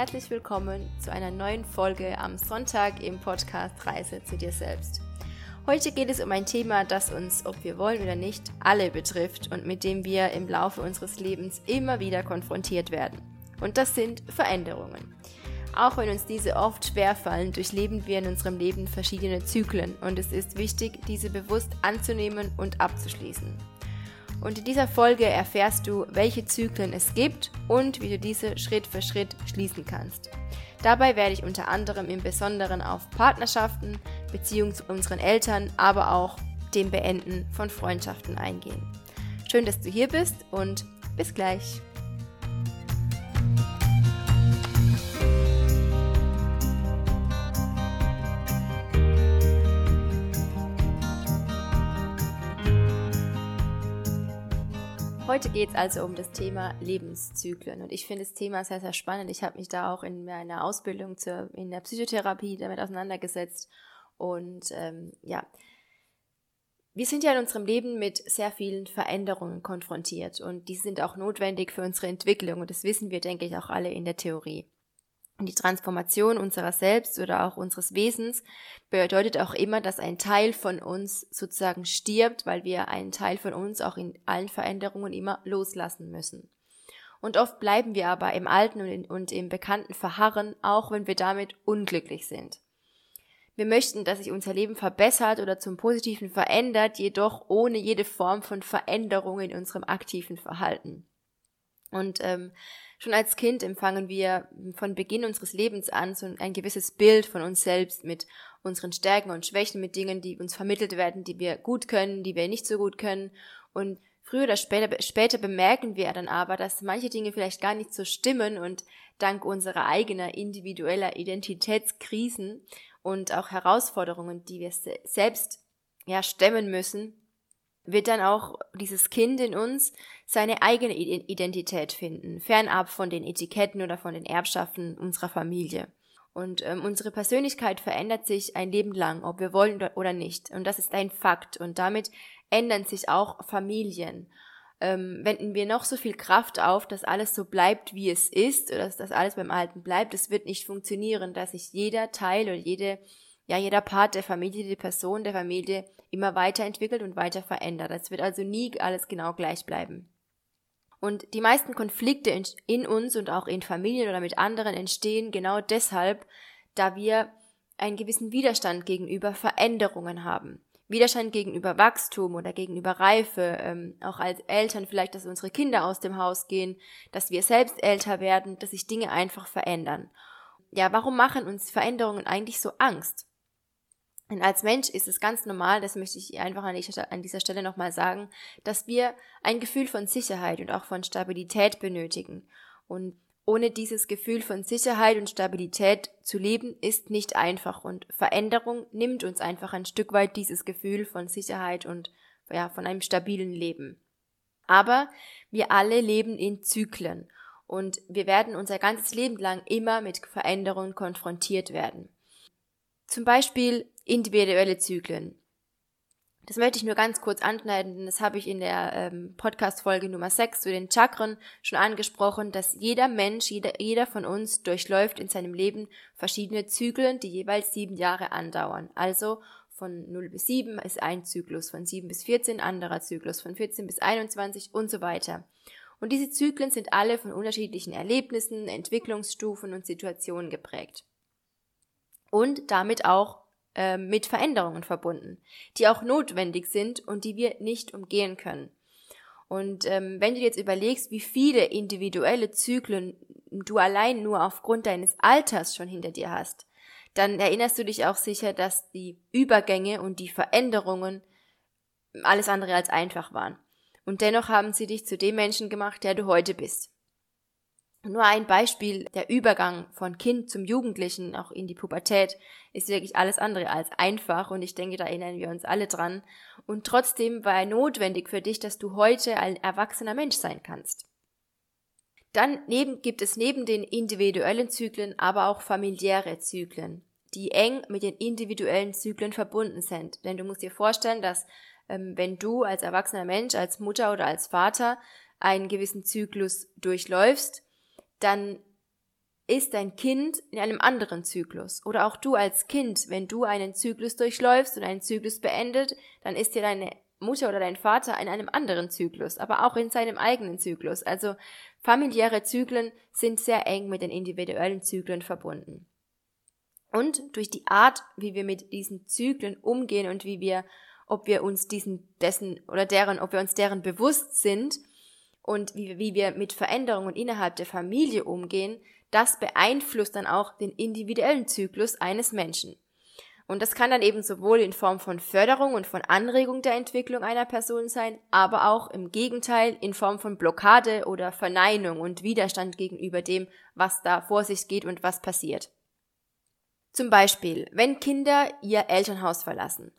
Herzlich willkommen zu einer neuen Folge am Sonntag im Podcast Reise zu dir selbst. Heute geht es um ein Thema, das uns, ob wir wollen oder nicht, alle betrifft und mit dem wir im Laufe unseres Lebens immer wieder konfrontiert werden. Und das sind Veränderungen. Auch wenn uns diese oft schwerfallen, durchleben wir in unserem Leben verschiedene Zyklen und es ist wichtig, diese bewusst anzunehmen und abzuschließen. Und in dieser Folge erfährst du, welche Zyklen es gibt und wie du diese Schritt für Schritt schließen kannst. Dabei werde ich unter anderem im Besonderen auf Partnerschaften, Beziehungen zu unseren Eltern, aber auch dem Beenden von Freundschaften eingehen. Schön, dass du hier bist und bis gleich. Heute geht es also um das Thema Lebenszyklen. Und ich finde das Thema sehr, sehr spannend. Ich habe mich da auch in meiner Ausbildung zur, in der Psychotherapie damit auseinandergesetzt. Und ähm, ja, wir sind ja in unserem Leben mit sehr vielen Veränderungen konfrontiert. Und die sind auch notwendig für unsere Entwicklung. Und das wissen wir, denke ich, auch alle in der Theorie. Und die Transformation unserer selbst oder auch unseres Wesens bedeutet auch immer, dass ein Teil von uns sozusagen stirbt, weil wir einen Teil von uns auch in allen Veränderungen immer loslassen müssen. Und oft bleiben wir aber im Alten und, in, und im Bekannten verharren, auch wenn wir damit unglücklich sind. Wir möchten, dass sich unser Leben verbessert oder zum Positiven verändert, jedoch ohne jede Form von Veränderung in unserem aktiven Verhalten. Und ähm, Schon als Kind empfangen wir von Beginn unseres Lebens an so ein gewisses Bild von uns selbst mit unseren Stärken und Schwächen, mit Dingen, die uns vermittelt werden, die wir gut können, die wir nicht so gut können. Und früher oder später, später bemerken wir dann aber, dass manche Dinge vielleicht gar nicht so stimmen und dank unserer eigener individueller Identitätskrisen und auch Herausforderungen, die wir selbst ja stemmen müssen, wird dann auch dieses Kind in uns seine eigene Identität finden, fernab von den Etiketten oder von den Erbschaften unserer Familie. Und ähm, unsere Persönlichkeit verändert sich ein Leben lang, ob wir wollen oder nicht. Und das ist ein Fakt. Und damit ändern sich auch Familien. Ähm, wenden wir noch so viel Kraft auf, dass alles so bleibt, wie es ist, oder dass das alles beim Alten bleibt, es wird nicht funktionieren, dass sich jeder Teil oder jede, ja, jeder Part der Familie, die Person der Familie immer weiterentwickelt und weiter verändert. Es wird also nie alles genau gleich bleiben. Und die meisten Konflikte in uns und auch in Familien oder mit anderen entstehen genau deshalb, da wir einen gewissen Widerstand gegenüber Veränderungen haben. Widerstand gegenüber Wachstum oder gegenüber Reife, ähm, auch als Eltern vielleicht, dass unsere Kinder aus dem Haus gehen, dass wir selbst älter werden, dass sich Dinge einfach verändern. Ja, warum machen uns Veränderungen eigentlich so Angst? Und als Mensch ist es ganz normal, das möchte ich einfach an dieser Stelle nochmal sagen, dass wir ein Gefühl von Sicherheit und auch von Stabilität benötigen. Und ohne dieses Gefühl von Sicherheit und Stabilität zu leben, ist nicht einfach und Veränderung nimmt uns einfach ein Stück weit dieses Gefühl von Sicherheit und ja, von einem stabilen Leben. Aber wir alle leben in Zyklen und wir werden unser ganzes Leben lang immer mit Veränderungen konfrontiert werden. Zum Beispiel individuelle Zyklen. Das möchte ich nur ganz kurz anschneiden, denn das habe ich in der ähm, Podcast-Folge Nummer 6 zu den Chakren schon angesprochen, dass jeder Mensch, jeder, jeder von uns durchläuft in seinem Leben verschiedene Zyklen, die jeweils sieben Jahre andauern. Also von 0 bis 7 ist ein Zyklus, von 7 bis 14 anderer Zyklus, von 14 bis 21 und so weiter. Und diese Zyklen sind alle von unterschiedlichen Erlebnissen, Entwicklungsstufen und Situationen geprägt und damit auch äh, mit Veränderungen verbunden, die auch notwendig sind und die wir nicht umgehen können. Und ähm, wenn du jetzt überlegst, wie viele individuelle Zyklen du allein nur aufgrund deines Alters schon hinter dir hast, dann erinnerst du dich auch sicher, dass die Übergänge und die Veränderungen alles andere als einfach waren. Und dennoch haben sie dich zu dem Menschen gemacht, der du heute bist. Nur ein Beispiel, der Übergang von Kind zum Jugendlichen, auch in die Pubertät, ist wirklich alles andere als einfach und ich denke, da erinnern wir uns alle dran. Und trotzdem war er notwendig für dich, dass du heute ein erwachsener Mensch sein kannst. Dann neben, gibt es neben den individuellen Zyklen aber auch familiäre Zyklen, die eng mit den individuellen Zyklen verbunden sind. Denn du musst dir vorstellen, dass ähm, wenn du als erwachsener Mensch, als Mutter oder als Vater einen gewissen Zyklus durchläufst, dann ist dein Kind in einem anderen Zyklus. Oder auch du als Kind, wenn du einen Zyklus durchläufst und einen Zyklus beendet, dann ist dir deine Mutter oder dein Vater in einem anderen Zyklus, aber auch in seinem eigenen Zyklus. Also familiäre Zyklen sind sehr eng mit den individuellen Zyklen verbunden. Und durch die Art, wie wir mit diesen Zyklen umgehen und wie wir, ob wir uns diesen, dessen oder deren, ob wir uns deren bewusst sind und wie, wie wir mit Veränderungen innerhalb der Familie umgehen, das beeinflusst dann auch den individuellen Zyklus eines Menschen. Und das kann dann eben sowohl in Form von Förderung und von Anregung der Entwicklung einer Person sein, aber auch im Gegenteil in Form von Blockade oder Verneinung und Widerstand gegenüber dem, was da vor sich geht und was passiert. Zum Beispiel, wenn Kinder ihr Elternhaus verlassen.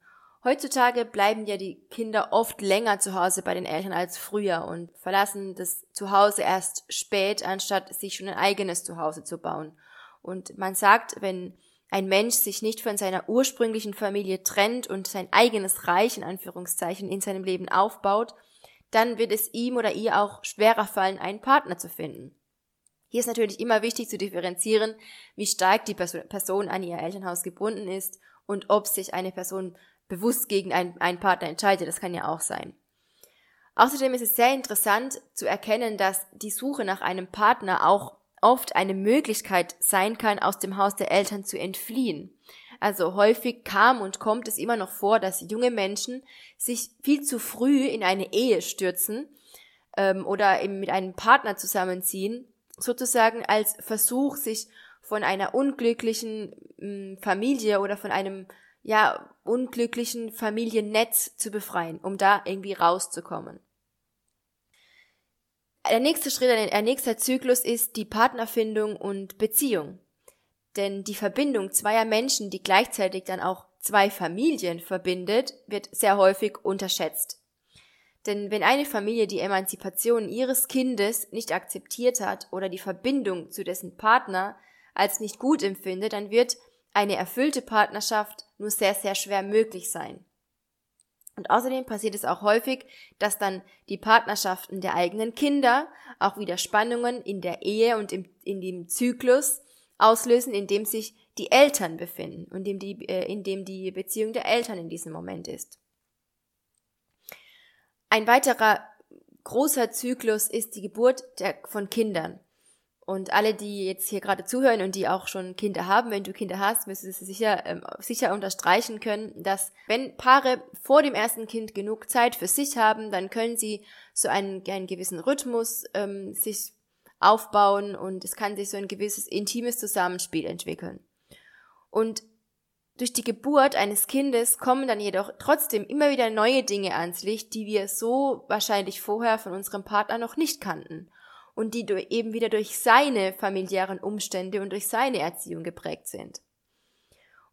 Heutzutage bleiben ja die Kinder oft länger zu Hause bei den Eltern als früher und verlassen das Zuhause erst spät, anstatt sich schon ein eigenes Zuhause zu bauen. Und man sagt, wenn ein Mensch sich nicht von seiner ursprünglichen Familie trennt und sein eigenes Reich in Anführungszeichen in seinem Leben aufbaut, dann wird es ihm oder ihr auch schwerer fallen, einen Partner zu finden. Hier ist natürlich immer wichtig zu differenzieren, wie stark die Person an ihr Elternhaus gebunden ist und ob sich eine Person bewusst gegen einen, einen Partner entscheidet. Das kann ja auch sein. Außerdem ist es sehr interessant zu erkennen, dass die Suche nach einem Partner auch oft eine Möglichkeit sein kann, aus dem Haus der Eltern zu entfliehen. Also häufig kam und kommt es immer noch vor, dass junge Menschen sich viel zu früh in eine Ehe stürzen ähm, oder eben mit einem Partner zusammenziehen, sozusagen als Versuch, sich von einer unglücklichen ähm, Familie oder von einem ja unglücklichen Familiennetz zu befreien, um da irgendwie rauszukommen. Der nächste Schritt, der nächste Zyklus ist die Partnerfindung und Beziehung. Denn die Verbindung zweier Menschen, die gleichzeitig dann auch zwei Familien verbindet, wird sehr häufig unterschätzt. Denn wenn eine Familie die Emanzipation ihres Kindes nicht akzeptiert hat oder die Verbindung zu dessen Partner als nicht gut empfindet, dann wird eine erfüllte Partnerschaft nur sehr, sehr schwer möglich sein. Und außerdem passiert es auch häufig, dass dann die Partnerschaften der eigenen Kinder auch wieder Spannungen in der Ehe und im, in dem Zyklus auslösen, in dem sich die Eltern befinden und in dem die, äh, in dem die Beziehung der Eltern in diesem Moment ist. Ein weiterer großer Zyklus ist die Geburt der, von Kindern. Und alle, die jetzt hier gerade zuhören und die auch schon Kinder haben, wenn du Kinder hast, wirst du sicher, ähm, sicher unterstreichen können, dass wenn Paare vor dem ersten Kind genug Zeit für sich haben, dann können sie so einen, einen gewissen Rhythmus ähm, sich aufbauen und es kann sich so ein gewisses intimes Zusammenspiel entwickeln. Und durch die Geburt eines Kindes kommen dann jedoch trotzdem immer wieder neue Dinge ans Licht, die wir so wahrscheinlich vorher von unserem Partner noch nicht kannten und die eben wieder durch seine familiären Umstände und durch seine Erziehung geprägt sind.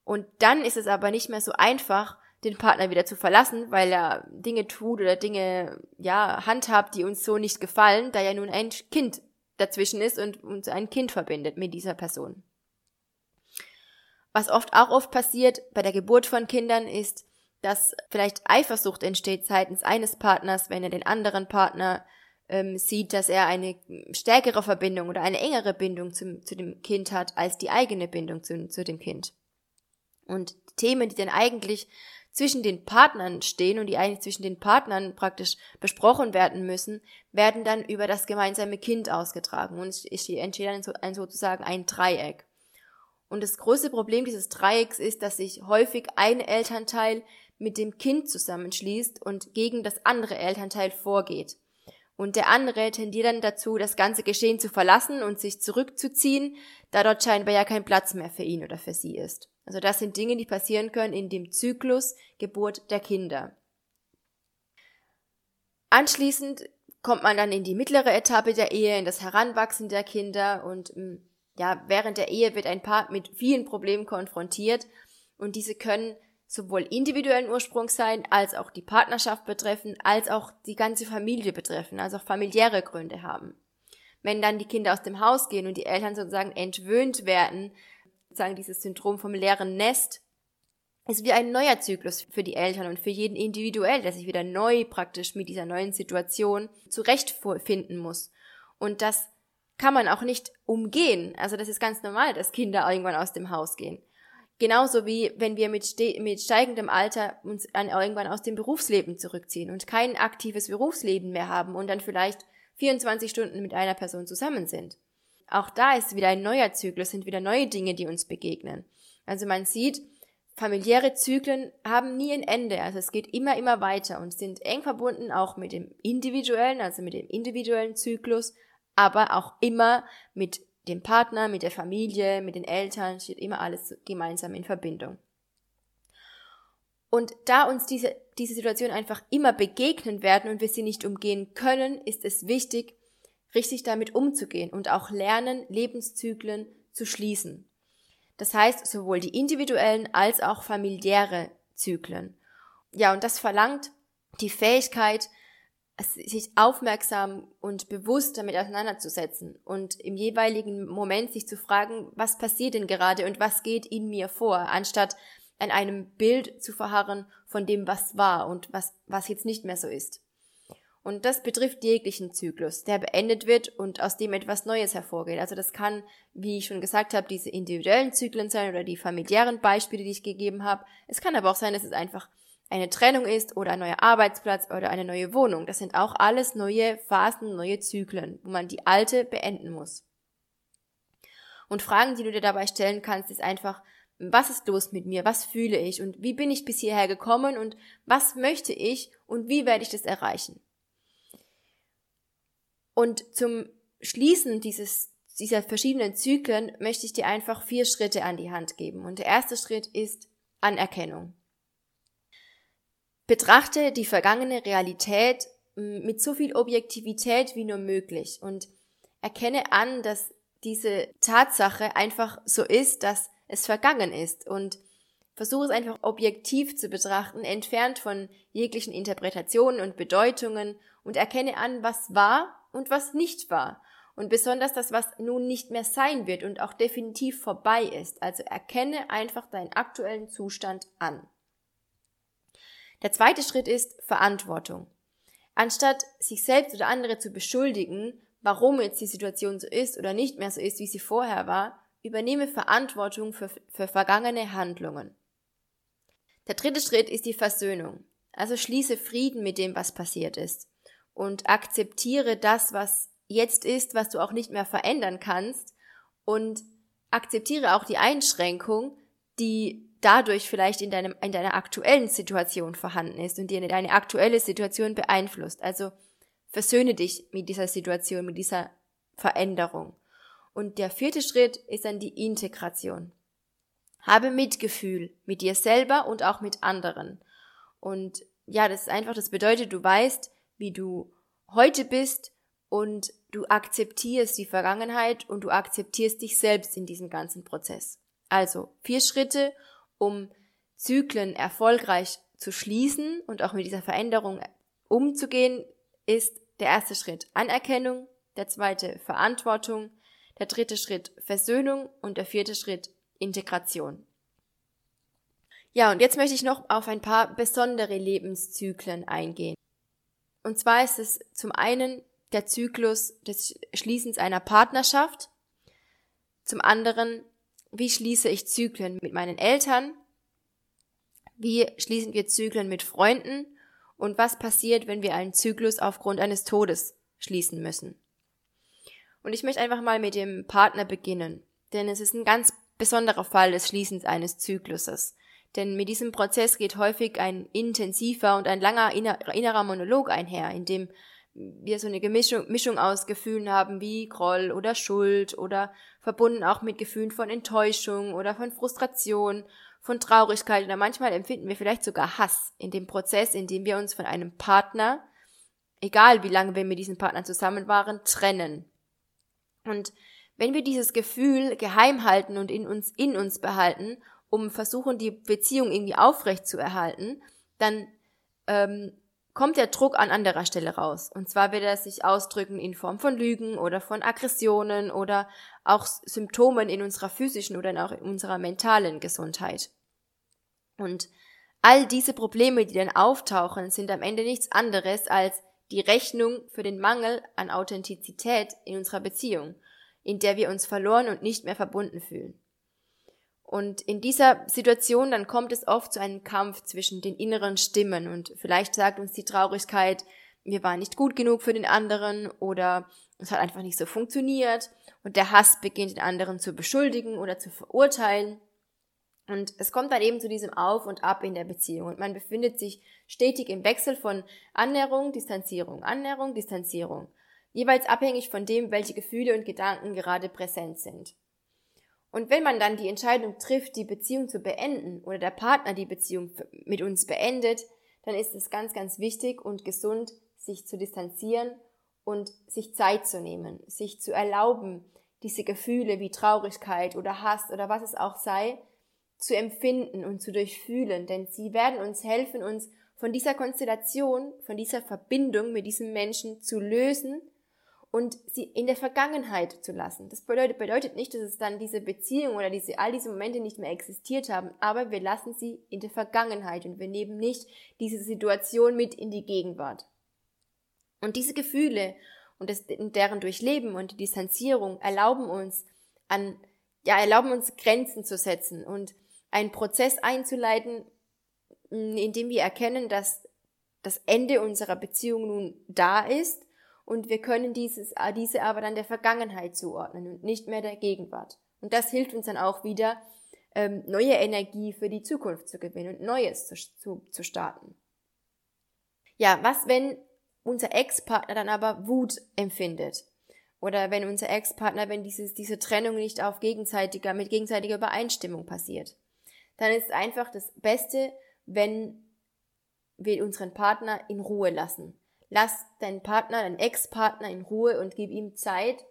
Und dann ist es aber nicht mehr so einfach, den Partner wieder zu verlassen, weil er Dinge tut oder Dinge, ja, handhabt, die uns so nicht gefallen, da ja nun ein Kind dazwischen ist und uns ein Kind verbindet mit dieser Person. Was oft auch oft passiert bei der Geburt von Kindern ist, dass vielleicht Eifersucht entsteht seitens eines Partners, wenn er den anderen Partner ähm, sieht, dass er eine stärkere Verbindung oder eine engere Bindung zum, zu dem Kind hat als die eigene Bindung zu, zu dem Kind. Und Themen, die dann eigentlich zwischen den Partnern stehen und die eigentlich zwischen den Partnern praktisch besprochen werden müssen, werden dann über das gemeinsame Kind ausgetragen und es entsteht dann so, ein, sozusagen ein Dreieck. Und das große Problem dieses Dreiecks ist, dass sich häufig ein Elternteil mit dem Kind zusammenschließt und gegen das andere Elternteil vorgeht und der andere tendiert dann dazu, das ganze Geschehen zu verlassen und sich zurückzuziehen, da dort scheinbar ja kein Platz mehr für ihn oder für sie ist. Also das sind Dinge, die passieren können in dem Zyklus Geburt der Kinder. Anschließend kommt man dann in die mittlere Etappe der Ehe, in das Heranwachsen der Kinder und mm, ja, während der Ehe wird ein Paar mit vielen Problemen konfrontiert und diese können sowohl individuellen Ursprung sein, als auch die Partnerschaft betreffen, als auch die ganze Familie betreffen, also auch familiäre Gründe haben. Wenn dann die Kinder aus dem Haus gehen und die Eltern sozusagen entwöhnt werden, sozusagen dieses Syndrom vom leeren Nest, ist wie ein neuer Zyklus für die Eltern und für jeden individuell, der sich wieder neu praktisch mit dieser neuen Situation zurechtfinden muss. Und das kann man auch nicht umgehen. Also das ist ganz normal, dass Kinder irgendwann aus dem Haus gehen. Genauso wie wenn wir mit, mit steigendem Alter uns dann irgendwann aus dem Berufsleben zurückziehen und kein aktives Berufsleben mehr haben und dann vielleicht 24 Stunden mit einer Person zusammen sind. Auch da ist wieder ein neuer Zyklus, sind wieder neue Dinge, die uns begegnen. Also man sieht, familiäre Zyklen haben nie ein Ende, also es geht immer, immer weiter und sind eng verbunden auch mit dem individuellen, also mit dem individuellen Zyklus, aber auch immer mit dem Partner, mit der Familie, mit den Eltern, steht immer alles gemeinsam in Verbindung. Und da uns diese, diese Situation einfach immer begegnen werden und wir sie nicht umgehen können, ist es wichtig, richtig damit umzugehen und auch lernen, Lebenszyklen zu schließen. Das heißt, sowohl die individuellen als auch familiäre Zyklen. Ja, und das verlangt die Fähigkeit, sich aufmerksam und bewusst damit auseinanderzusetzen und im jeweiligen Moment sich zu fragen, was passiert denn gerade und was geht in mir vor, anstatt an einem Bild zu verharren von dem, was war und was, was jetzt nicht mehr so ist. Und das betrifft jeglichen Zyklus, der beendet wird und aus dem etwas Neues hervorgeht. Also das kann, wie ich schon gesagt habe, diese individuellen Zyklen sein oder die familiären Beispiele, die ich gegeben habe. Es kann aber auch sein, dass es einfach eine Trennung ist oder ein neuer Arbeitsplatz oder eine neue Wohnung. Das sind auch alles neue Phasen, neue Zyklen, wo man die alte beenden muss. Und Fragen, die du dir dabei stellen kannst, ist einfach, was ist los mit mir? Was fühle ich? Und wie bin ich bis hierher gekommen? Und was möchte ich? Und wie werde ich das erreichen? Und zum Schließen dieses, dieser verschiedenen Zyklen möchte ich dir einfach vier Schritte an die Hand geben. Und der erste Schritt ist Anerkennung. Betrachte die vergangene Realität mit so viel Objektivität wie nur möglich und erkenne an, dass diese Tatsache einfach so ist, dass es vergangen ist und versuche es einfach objektiv zu betrachten, entfernt von jeglichen Interpretationen und Bedeutungen und erkenne an, was war und was nicht war und besonders das, was nun nicht mehr sein wird und auch definitiv vorbei ist. Also erkenne einfach deinen aktuellen Zustand an. Der zweite Schritt ist Verantwortung. Anstatt sich selbst oder andere zu beschuldigen, warum jetzt die Situation so ist oder nicht mehr so ist, wie sie vorher war, übernehme Verantwortung für, für vergangene Handlungen. Der dritte Schritt ist die Versöhnung. Also schließe Frieden mit dem, was passiert ist und akzeptiere das, was jetzt ist, was du auch nicht mehr verändern kannst und akzeptiere auch die Einschränkung, die dadurch vielleicht in, deinem, in deiner aktuellen Situation vorhanden ist und dir deine aktuelle Situation beeinflusst. Also versöhne dich mit dieser Situation, mit dieser Veränderung. Und der vierte Schritt ist dann die Integration. Habe Mitgefühl mit dir selber und auch mit anderen. Und ja, das ist einfach, das bedeutet, du weißt, wie du heute bist und du akzeptierst die Vergangenheit und du akzeptierst dich selbst in diesem ganzen Prozess. Also vier Schritte, um Zyklen erfolgreich zu schließen und auch mit dieser Veränderung umzugehen, ist der erste Schritt Anerkennung, der zweite Verantwortung, der dritte Schritt Versöhnung und der vierte Schritt Integration. Ja, und jetzt möchte ich noch auf ein paar besondere Lebenszyklen eingehen. Und zwar ist es zum einen der Zyklus des Schließens einer Partnerschaft, zum anderen wie schließe ich Zyklen mit meinen Eltern? Wie schließen wir Zyklen mit Freunden? Und was passiert, wenn wir einen Zyklus aufgrund eines Todes schließen müssen? Und ich möchte einfach mal mit dem Partner beginnen, denn es ist ein ganz besonderer Fall des Schließens eines Zykluses. Denn mit diesem Prozess geht häufig ein intensiver und ein langer innerer Monolog einher, in dem wir so eine Gemischung, Mischung aus Gefühlen haben wie Groll oder Schuld oder verbunden auch mit Gefühlen von Enttäuschung oder von Frustration, von Traurigkeit oder manchmal empfinden wir vielleicht sogar Hass in dem Prozess, in dem wir uns von einem Partner, egal wie lange wir mit diesem Partner zusammen waren, trennen. Und wenn wir dieses Gefühl geheim halten und in uns, in uns behalten, um versuchen, die Beziehung irgendwie aufrecht zu erhalten, dann ähm, kommt der Druck an anderer Stelle raus. Und zwar wird er sich ausdrücken in Form von Lügen oder von Aggressionen oder auch Symptomen in unserer physischen oder auch in unserer mentalen Gesundheit. Und all diese Probleme, die dann auftauchen, sind am Ende nichts anderes als die Rechnung für den Mangel an Authentizität in unserer Beziehung. in der wir uns verloren und nicht mehr verbunden fühlen. Und in dieser Situation dann kommt es oft zu einem Kampf zwischen den inneren Stimmen und vielleicht sagt uns die Traurigkeit, wir waren nicht gut genug für den anderen oder es hat einfach nicht so funktioniert und der Hass beginnt den anderen zu beschuldigen oder zu verurteilen. Und es kommt dann eben zu diesem Auf und Ab in der Beziehung und man befindet sich stetig im Wechsel von Annäherung, Distanzierung, Annäherung, Distanzierung, jeweils abhängig von dem, welche Gefühle und Gedanken gerade präsent sind. Und wenn man dann die Entscheidung trifft, die Beziehung zu beenden oder der Partner die Beziehung mit uns beendet, dann ist es ganz, ganz wichtig und gesund, sich zu distanzieren und sich Zeit zu nehmen, sich zu erlauben, diese Gefühle wie Traurigkeit oder Hass oder was es auch sei, zu empfinden und zu durchfühlen, denn sie werden uns helfen, uns von dieser Konstellation, von dieser Verbindung mit diesem Menschen zu lösen und sie in der Vergangenheit zu lassen. Das bedeutet, bedeutet nicht, dass es dann diese Beziehung oder diese, all diese Momente nicht mehr existiert haben, aber wir lassen sie in der Vergangenheit und wir nehmen nicht diese Situation mit in die Gegenwart. Und diese Gefühle und das, deren Durchleben und die Distanzierung erlauben uns an, ja, erlauben uns Grenzen zu setzen und einen Prozess einzuleiten, in dem wir erkennen, dass das Ende unserer Beziehung nun da ist und wir können dieses, äh, diese aber dann der Vergangenheit zuordnen und nicht mehr der Gegenwart. Und das hilft uns dann auch wieder, ähm, neue Energie für die Zukunft zu gewinnen und Neues zu, zu, zu starten. Ja, was, wenn unser Ex-Partner dann aber Wut empfindet? Oder wenn unser Ex-Partner, wenn dieses, diese Trennung nicht auf gegenseitiger, mit gegenseitiger Übereinstimmung passiert? Dann ist einfach das Beste, wenn wir unseren Partner in Ruhe lassen Lass deinen Partner, deinen Ex-Partner in Ruhe und gib ihm Zeit,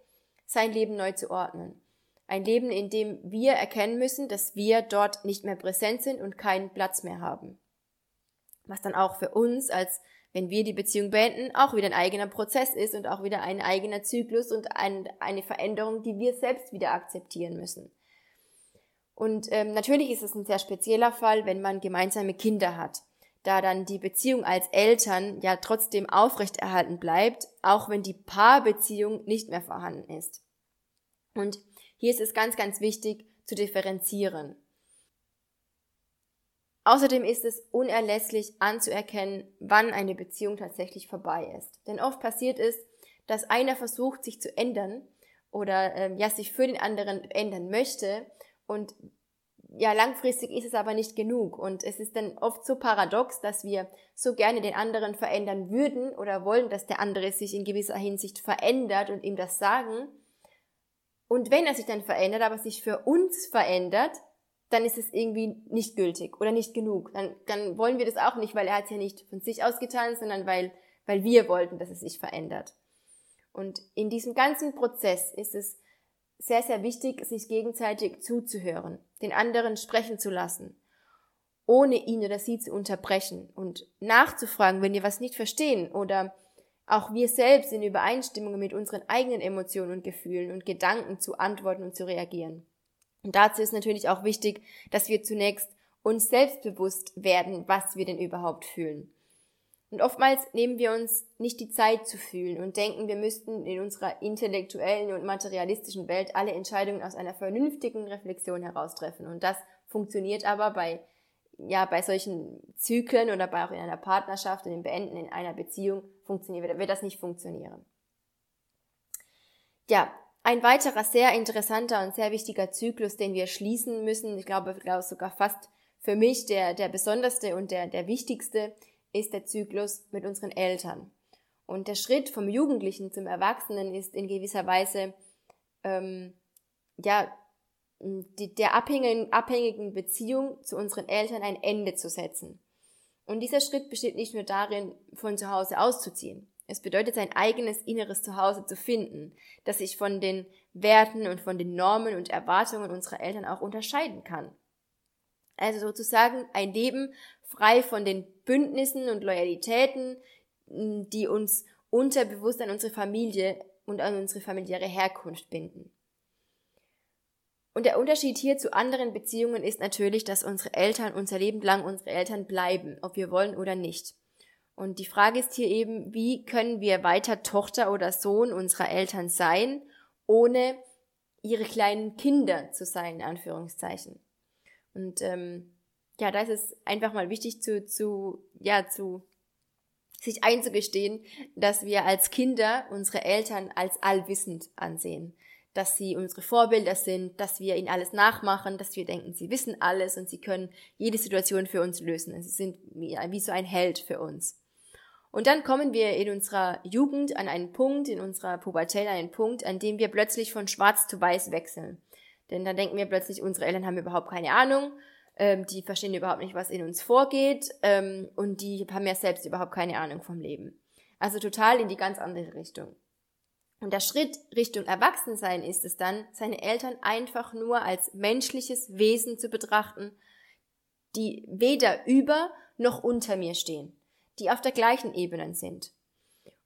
sein Leben neu zu ordnen. Ein Leben, in dem wir erkennen müssen, dass wir dort nicht mehr präsent sind und keinen Platz mehr haben. Was dann auch für uns, als wenn wir die Beziehung beenden, auch wieder ein eigener Prozess ist und auch wieder ein eigener Zyklus und ein, eine Veränderung, die wir selbst wieder akzeptieren müssen. Und ähm, natürlich ist es ein sehr spezieller Fall, wenn man gemeinsame Kinder hat da dann die Beziehung als Eltern ja trotzdem aufrechterhalten bleibt, auch wenn die Paarbeziehung nicht mehr vorhanden ist. Und hier ist es ganz, ganz wichtig zu differenzieren. Außerdem ist es unerlässlich anzuerkennen, wann eine Beziehung tatsächlich vorbei ist. Denn oft passiert es, dass einer versucht, sich zu ändern oder ähm, ja sich für den anderen ändern möchte und ja, langfristig ist es aber nicht genug. Und es ist dann oft so paradox, dass wir so gerne den anderen verändern würden oder wollen, dass der andere sich in gewisser Hinsicht verändert und ihm das sagen. Und wenn er sich dann verändert, aber sich für uns verändert, dann ist es irgendwie nicht gültig oder nicht genug. Dann, dann wollen wir das auch nicht, weil er hat es ja nicht von sich aus getan, sondern weil, weil wir wollten, dass es sich verändert. Und in diesem ganzen Prozess ist es sehr, sehr wichtig, sich gegenseitig zuzuhören, den anderen sprechen zu lassen, ohne ihn oder sie zu unterbrechen und nachzufragen, wenn wir was nicht verstehen oder auch wir selbst in Übereinstimmung mit unseren eigenen Emotionen und Gefühlen und Gedanken zu antworten und zu reagieren. Und dazu ist natürlich auch wichtig, dass wir zunächst uns selbstbewusst werden, was wir denn überhaupt fühlen. Und oftmals nehmen wir uns nicht die Zeit zu fühlen und denken, wir müssten in unserer intellektuellen und materialistischen Welt alle Entscheidungen aus einer vernünftigen Reflexion heraustreffen. Und das funktioniert aber bei, ja, bei solchen Zyklen oder bei auch in einer Partnerschaft und im Beenden in einer Beziehung funktioniert, wird das nicht funktionieren. Ja, ein weiterer sehr interessanter und sehr wichtiger Zyklus, den wir schließen müssen, ich glaube, sogar fast für mich der, der besonderste und der, der wichtigste, ist der Zyklus mit unseren Eltern. Und der Schritt vom Jugendlichen zum Erwachsenen ist in gewisser Weise ähm, ja die, der abhängigen, abhängigen Beziehung zu unseren Eltern ein Ende zu setzen. Und dieser Schritt besteht nicht nur darin, von zu Hause auszuziehen. Es bedeutet, sein eigenes inneres Zuhause zu finden, das sich von den Werten und von den Normen und Erwartungen unserer Eltern auch unterscheiden kann. Also sozusagen ein Leben frei von den Bündnissen und Loyalitäten, die uns unterbewusst an unsere Familie und an unsere familiäre Herkunft binden. Und der Unterschied hier zu anderen Beziehungen ist natürlich, dass unsere Eltern unser Leben lang unsere Eltern bleiben, ob wir wollen oder nicht. Und die Frage ist hier eben, wie können wir weiter Tochter oder Sohn unserer Eltern sein, ohne ihre kleinen Kinder zu sein, in Anführungszeichen. Und ähm, ja, da ist es einfach mal wichtig zu, zu, ja, zu sich einzugestehen, dass wir als Kinder unsere Eltern als allwissend ansehen. Dass sie unsere Vorbilder sind, dass wir ihnen alles nachmachen, dass wir denken, sie wissen alles und sie können jede Situation für uns lösen. sie sind wie, so ein Held für uns. Und dann kommen wir in unserer Jugend an einen Punkt, in unserer Pubertät an einen Punkt, an dem wir plötzlich von schwarz zu weiß wechseln. Denn dann denken wir plötzlich, unsere Eltern haben überhaupt keine Ahnung, ähm, die verstehen überhaupt nicht, was in uns vorgeht ähm, und die haben ja selbst überhaupt keine Ahnung vom Leben. Also total in die ganz andere Richtung. Und der Schritt Richtung Erwachsensein ist es dann, seine Eltern einfach nur als menschliches Wesen zu betrachten, die weder über noch unter mir stehen, die auf der gleichen Ebene sind.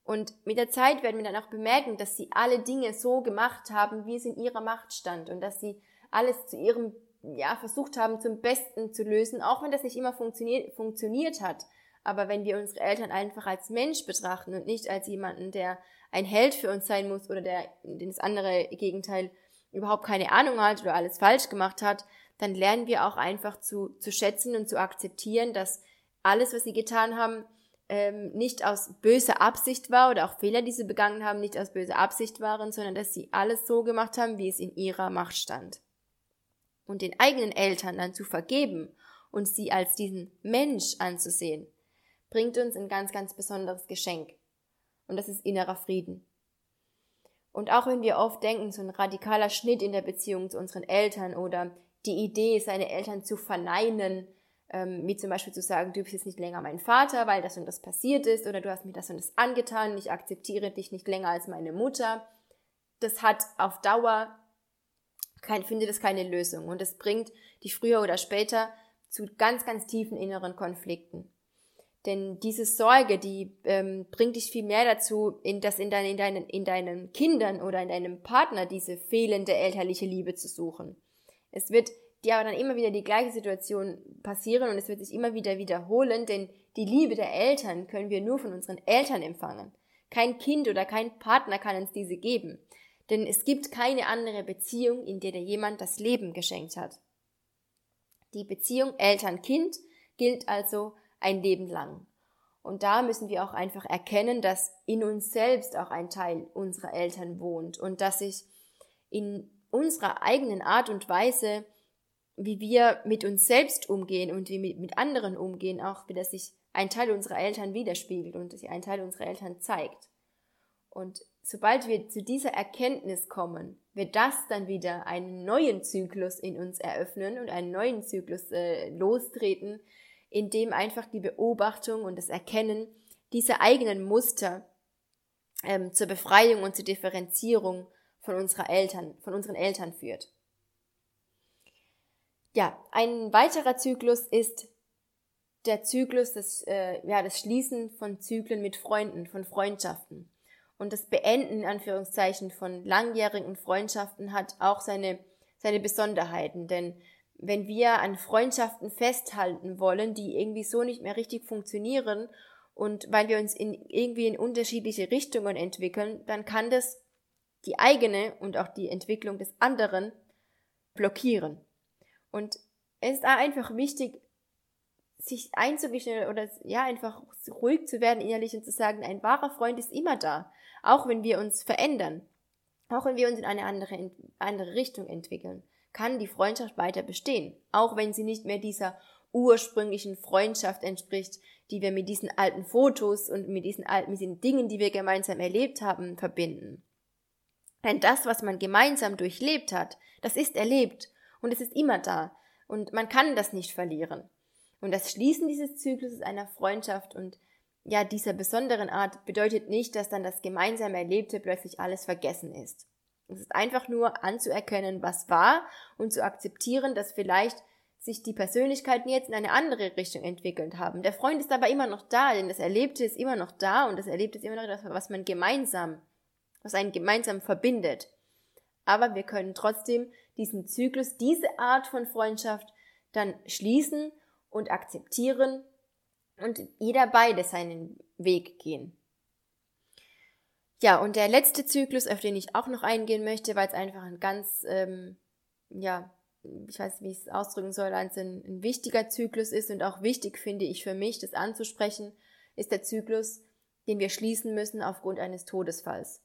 Und mit der Zeit werden wir dann auch bemerken, dass sie alle Dinge so gemacht haben, wie es in ihrer Macht stand und dass sie alles zu ihrem ja, versucht haben, zum Besten zu lösen, auch wenn das nicht immer funktioniert, funktioniert hat. Aber wenn wir unsere Eltern einfach als Mensch betrachten und nicht als jemanden, der ein Held für uns sein muss oder der das andere Gegenteil überhaupt keine Ahnung hat oder alles falsch gemacht hat, dann lernen wir auch einfach zu, zu schätzen und zu akzeptieren, dass alles, was sie getan haben, ähm, nicht aus böser Absicht war oder auch Fehler, die sie begangen haben, nicht aus böser Absicht waren, sondern dass sie alles so gemacht haben, wie es in ihrer Macht stand und den eigenen Eltern dann zu vergeben und sie als diesen Mensch anzusehen, bringt uns ein ganz, ganz besonderes Geschenk. Und das ist innerer Frieden. Und auch wenn wir oft denken, so ein radikaler Schnitt in der Beziehung zu unseren Eltern oder die Idee, seine Eltern zu verneinen, ähm, wie zum Beispiel zu sagen, du bist jetzt nicht länger mein Vater, weil das und das passiert ist, oder du hast mir das und das angetan, ich akzeptiere dich nicht länger als meine Mutter, das hat auf Dauer kein, finde das keine Lösung. Und es bringt dich früher oder später zu ganz, ganz tiefen inneren Konflikten. Denn diese Sorge, die ähm, bringt dich viel mehr dazu, in, dass in, dein, in, deinen, in deinen Kindern oder in deinem Partner diese fehlende elterliche Liebe zu suchen. Es wird dir aber dann immer wieder die gleiche Situation passieren und es wird sich immer wieder wiederholen, denn die Liebe der Eltern können wir nur von unseren Eltern empfangen. Kein Kind oder kein Partner kann uns diese geben denn es gibt keine andere Beziehung, in der dir jemand das Leben geschenkt hat. Die Beziehung Eltern-Kind gilt also ein Leben lang. Und da müssen wir auch einfach erkennen, dass in uns selbst auch ein Teil unserer Eltern wohnt und dass sich in unserer eigenen Art und Weise, wie wir mit uns selbst umgehen und wie wir mit anderen umgehen, auch wieder sich ein Teil unserer Eltern widerspiegelt und sich ein Teil unserer Eltern zeigt. Und sobald wir zu dieser Erkenntnis kommen, wird das dann wieder einen neuen Zyklus in uns eröffnen und einen neuen Zyklus äh, lostreten, in dem einfach die Beobachtung und das Erkennen dieser eigenen Muster ähm, zur Befreiung und zur Differenzierung von unserer Eltern, von unseren Eltern führt. Ja, ein weiterer Zyklus ist der Zyklus des, äh, ja, das Schließen von Zyklen mit Freunden, von Freundschaften. Und das Beenden, in Anführungszeichen, von langjährigen Freundschaften hat auch seine, seine Besonderheiten. Denn wenn wir an Freundschaften festhalten wollen, die irgendwie so nicht mehr richtig funktionieren und weil wir uns in, irgendwie in unterschiedliche Richtungen entwickeln, dann kann das die eigene und auch die Entwicklung des anderen blockieren. Und es ist einfach wichtig, sich einzugestehen oder ja, einfach ruhig zu werden innerlich und zu sagen, ein wahrer Freund ist immer da. Auch wenn wir uns verändern, auch wenn wir uns in eine andere, andere Richtung entwickeln, kann die Freundschaft weiter bestehen, auch wenn sie nicht mehr dieser ursprünglichen Freundschaft entspricht, die wir mit diesen alten Fotos und mit diesen alten mit diesen Dingen, die wir gemeinsam erlebt haben, verbinden. Denn das, was man gemeinsam durchlebt hat, das ist erlebt und es ist immer da und man kann das nicht verlieren. Und das Schließen dieses Zyklus einer Freundschaft und ja, dieser besonderen Art bedeutet nicht, dass dann das gemeinsam Erlebte plötzlich alles vergessen ist. Es ist einfach nur anzuerkennen, was war und zu akzeptieren, dass vielleicht sich die Persönlichkeiten jetzt in eine andere Richtung entwickelt haben. Der Freund ist aber immer noch da, denn das Erlebte ist immer noch da und das Erlebte ist immer noch das, was man gemeinsam, was einen gemeinsam verbindet. Aber wir können trotzdem diesen Zyklus, diese Art von Freundschaft dann schließen und akzeptieren und jeder beide seinen Weg gehen. Ja, und der letzte Zyklus, auf den ich auch noch eingehen möchte, weil es einfach ein ganz, ähm, ja, ich weiß nicht, wie ich es ausdrücken soll, ein, ein wichtiger Zyklus ist und auch wichtig finde ich für mich, das anzusprechen, ist der Zyklus, den wir schließen müssen aufgrund eines Todesfalls.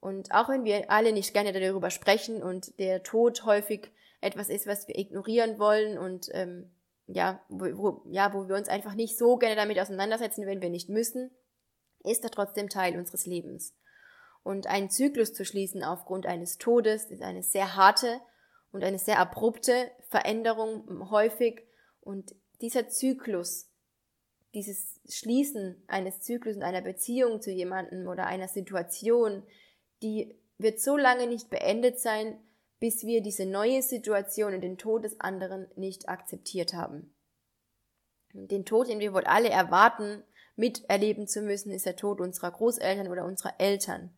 Und auch wenn wir alle nicht gerne darüber sprechen und der Tod häufig etwas ist, was wir ignorieren wollen und ähm, ja, wo, wo, ja, wo wir uns einfach nicht so gerne damit auseinandersetzen, wenn wir nicht müssen, ist er trotzdem Teil unseres Lebens. Und einen Zyklus zu schließen aufgrund eines Todes ist eine sehr harte und eine sehr abrupte Veränderung häufig. Und dieser Zyklus, dieses Schließen eines Zyklus in einer Beziehung zu jemandem oder einer Situation, die wird so lange nicht beendet sein, bis wir diese neue Situation und den Tod des anderen nicht akzeptiert haben. Den Tod, den wir wohl alle erwarten, miterleben zu müssen, ist der Tod unserer Großeltern oder unserer Eltern.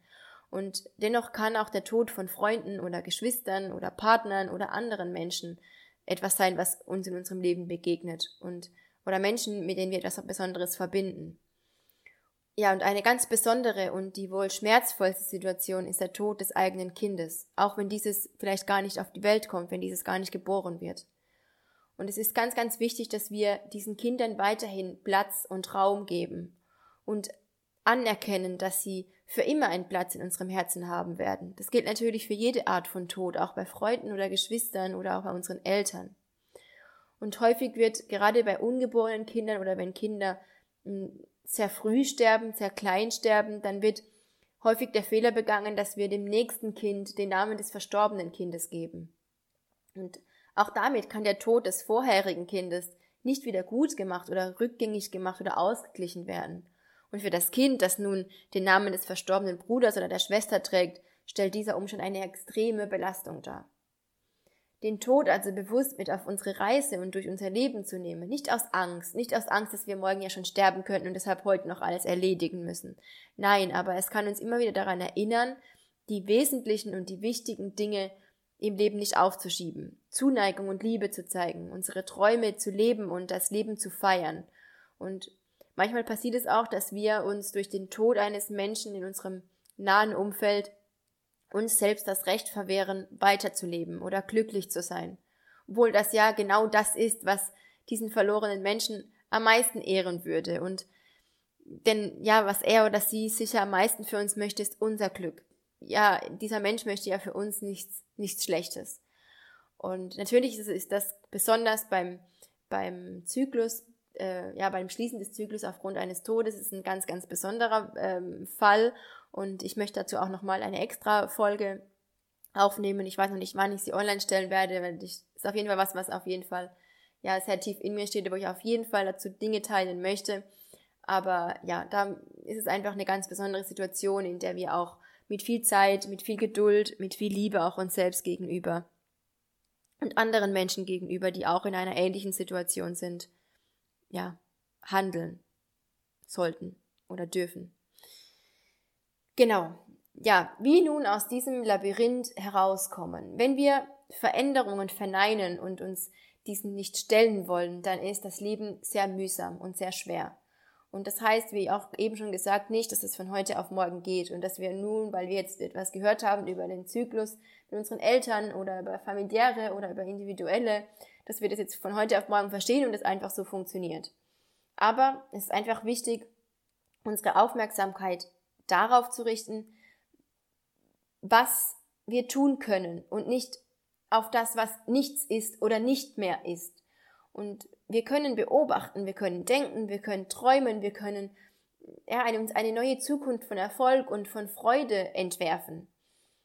Und dennoch kann auch der Tod von Freunden oder Geschwistern oder Partnern oder anderen Menschen etwas sein, was uns in unserem Leben begegnet und oder Menschen, mit denen wir etwas Besonderes verbinden. Ja, und eine ganz besondere und die wohl schmerzvollste Situation ist der Tod des eigenen Kindes, auch wenn dieses vielleicht gar nicht auf die Welt kommt, wenn dieses gar nicht geboren wird. Und es ist ganz, ganz wichtig, dass wir diesen Kindern weiterhin Platz und Raum geben und anerkennen, dass sie für immer einen Platz in unserem Herzen haben werden. Das gilt natürlich für jede Art von Tod, auch bei Freunden oder Geschwistern oder auch bei unseren Eltern. Und häufig wird gerade bei ungeborenen Kindern oder wenn Kinder hm, sehr früh sterben, sehr klein sterben, dann wird häufig der Fehler begangen, dass wir dem nächsten Kind den Namen des verstorbenen Kindes geben. Und auch damit kann der Tod des vorherigen Kindes nicht wieder gut gemacht oder rückgängig gemacht oder ausgeglichen werden. Und für das Kind, das nun den Namen des verstorbenen Bruders oder der Schwester trägt, stellt dieser Umstand eine extreme Belastung dar. Den Tod also bewusst mit auf unsere Reise und durch unser Leben zu nehmen, nicht aus Angst, nicht aus Angst, dass wir morgen ja schon sterben könnten und deshalb heute noch alles erledigen müssen. Nein, aber es kann uns immer wieder daran erinnern, die wesentlichen und die wichtigen Dinge im Leben nicht aufzuschieben, Zuneigung und Liebe zu zeigen, unsere Träume zu leben und das Leben zu feiern. Und Manchmal passiert es auch, dass wir uns durch den Tod eines Menschen in unserem nahen Umfeld uns selbst das Recht verwehren, weiterzuleben oder glücklich zu sein. Obwohl das ja genau das ist, was diesen verlorenen Menschen am meisten ehren würde. Und denn ja, was er oder sie sicher am meisten für uns möchte, ist unser Glück. Ja, dieser Mensch möchte ja für uns nichts, nichts Schlechtes. Und natürlich ist, das besonders beim, beim Zyklus, äh, ja, beim Schließen des Zyklus aufgrund eines Todes ist ein ganz, ganz besonderer ähm, Fall. Und ich möchte dazu auch nochmal eine extra Folge aufnehmen. Ich weiß noch nicht, wann ich sie online stellen werde, weil ich, ist auf jeden Fall was, was auf jeden Fall ja sehr tief in mir steht, wo ich auf jeden Fall dazu Dinge teilen möchte. Aber ja, da ist es einfach eine ganz besondere Situation, in der wir auch mit viel Zeit, mit viel Geduld, mit viel Liebe auch uns selbst gegenüber und anderen Menschen gegenüber, die auch in einer ähnlichen Situation sind, ja, handeln sollten oder dürfen. Genau. Ja, wie nun aus diesem Labyrinth herauskommen? Wenn wir Veränderungen verneinen und uns diesen nicht stellen wollen, dann ist das Leben sehr mühsam und sehr schwer. Und das heißt, wie auch eben schon gesagt, nicht, dass es von heute auf morgen geht und dass wir nun, weil wir jetzt etwas gehört haben über den Zyklus mit unseren Eltern oder über familiäre oder über individuelle, dass wir das jetzt von heute auf morgen verstehen und es einfach so funktioniert. Aber es ist einfach wichtig, unsere Aufmerksamkeit darauf zu richten, was wir tun können und nicht auf das, was nichts ist oder nicht mehr ist. Und wir können beobachten, wir können denken, wir können träumen, wir können ja, eine, uns eine neue Zukunft von Erfolg und von Freude entwerfen.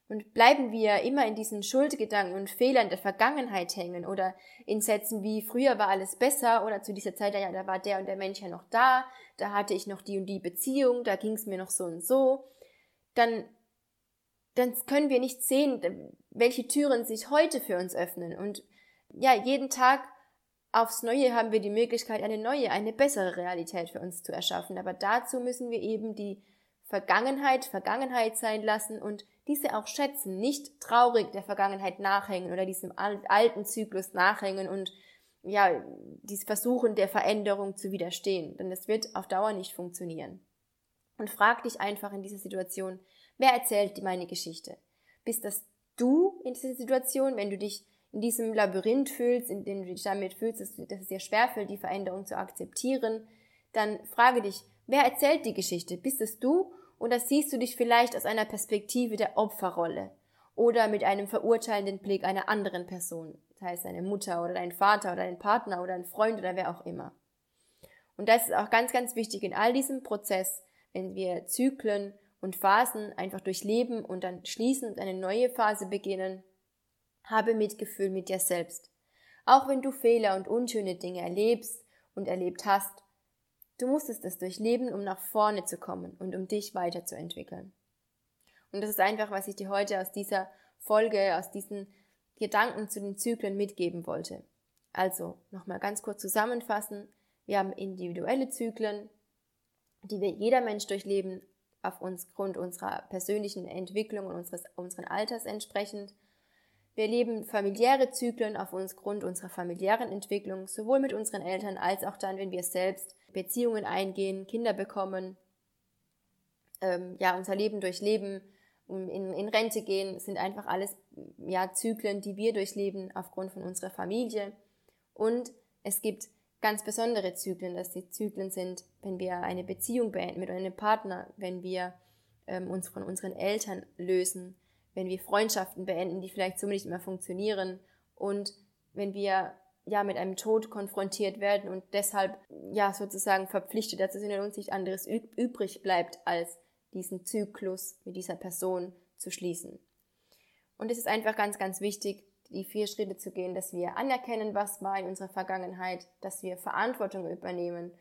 Und bleiben wir immer in diesen Schuldgedanken und Fehlern der Vergangenheit hängen oder in Sätzen wie früher war alles besser oder zu dieser Zeit, ja, da war der und der Mensch ja noch da, da hatte ich noch die und die Beziehung, da ging es mir noch so und so, dann, dann können wir nicht sehen, welche Türen sich heute für uns öffnen. Und ja, jeden Tag aufs Neue haben wir die Möglichkeit, eine neue, eine bessere Realität für uns zu erschaffen. Aber dazu müssen wir eben die Vergangenheit Vergangenheit sein lassen und diese auch schätzen, nicht traurig der Vergangenheit nachhängen oder diesem alten Zyklus nachhängen und ja, dies Versuchen der Veränderung zu widerstehen, denn das wird auf Dauer nicht funktionieren. Und frag dich einfach in dieser Situation, Wer erzählt meine Geschichte? Bist das du in dieser Situation, wenn du dich in diesem Labyrinth fühlst, in dem du dich damit fühlst, dass, dass es dir schwerfällt, die Veränderung zu akzeptieren, dann frage dich, wer erzählt die Geschichte? Bist es du oder siehst du dich vielleicht aus einer Perspektive der Opferrolle oder mit einem verurteilenden Blick einer anderen Person, das heißt deine Mutter oder dein Vater oder dein Partner oder ein Freund oder wer auch immer. Und das ist auch ganz, ganz wichtig in all diesem Prozess, wenn wir Zyklen und Phasen einfach durchleben und dann schließen und eine neue Phase beginnen, habe Mitgefühl mit dir selbst. Auch wenn du Fehler und unschöne Dinge erlebst und erlebt hast, du musstest es durchleben, um nach vorne zu kommen und um dich weiterzuentwickeln. Und das ist einfach, was ich dir heute aus dieser Folge, aus diesen Gedanken zu den Zyklen mitgeben wollte. Also, nochmal ganz kurz zusammenfassen. Wir haben individuelle Zyklen, die wir jeder Mensch durchleben, aufgrund unserer persönlichen Entwicklung und unseres, unseren Alters entsprechend. Wir leben familiäre Zyklen aufgrund unserer familiären Entwicklung, sowohl mit unseren Eltern als auch dann, wenn wir selbst Beziehungen eingehen, Kinder bekommen, ähm, ja, unser Leben durchleben, in, in Rente gehen, sind einfach alles ja, Zyklen, die wir durchleben aufgrund von unserer Familie. Und es gibt ganz besondere Zyklen, dass die Zyklen sind, wenn wir eine Beziehung beenden mit einem Partner, wenn wir ähm, uns von unseren Eltern lösen, wenn wir Freundschaften beenden, die vielleicht so nicht mehr funktionieren und wenn wir ja mit einem Tod konfrontiert werden und deshalb ja sozusagen verpflichtet dazu sind und uns nicht anderes übrig bleibt, als diesen Zyklus mit dieser Person zu schließen. Und es ist einfach ganz, ganz wichtig, die vier Schritte zu gehen, dass wir anerkennen, was war in unserer Vergangenheit, dass wir Verantwortung übernehmen,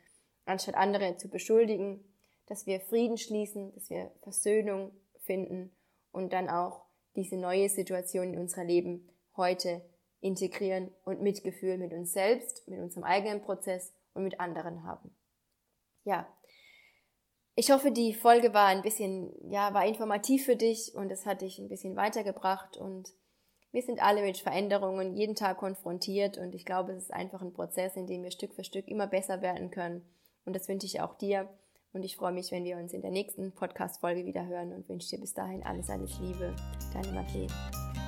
anstatt andere zu beschuldigen, dass wir Frieden schließen, dass wir Versöhnung finden und dann auch diese neue Situation in unser Leben heute integrieren und Mitgefühl mit uns selbst, mit unserem eigenen Prozess und mit anderen haben. Ja. Ich hoffe, die Folge war ein bisschen, ja, war informativ für dich und es hat dich ein bisschen weitergebracht und wir sind alle mit Veränderungen jeden Tag konfrontiert und ich glaube, es ist einfach ein Prozess, in dem wir Stück für Stück immer besser werden können. Und das wünsche ich auch dir. Und ich freue mich, wenn wir uns in der nächsten Podcast-Folge wieder hören und wünsche dir bis dahin alles, alles Liebe. Deine Madeleine.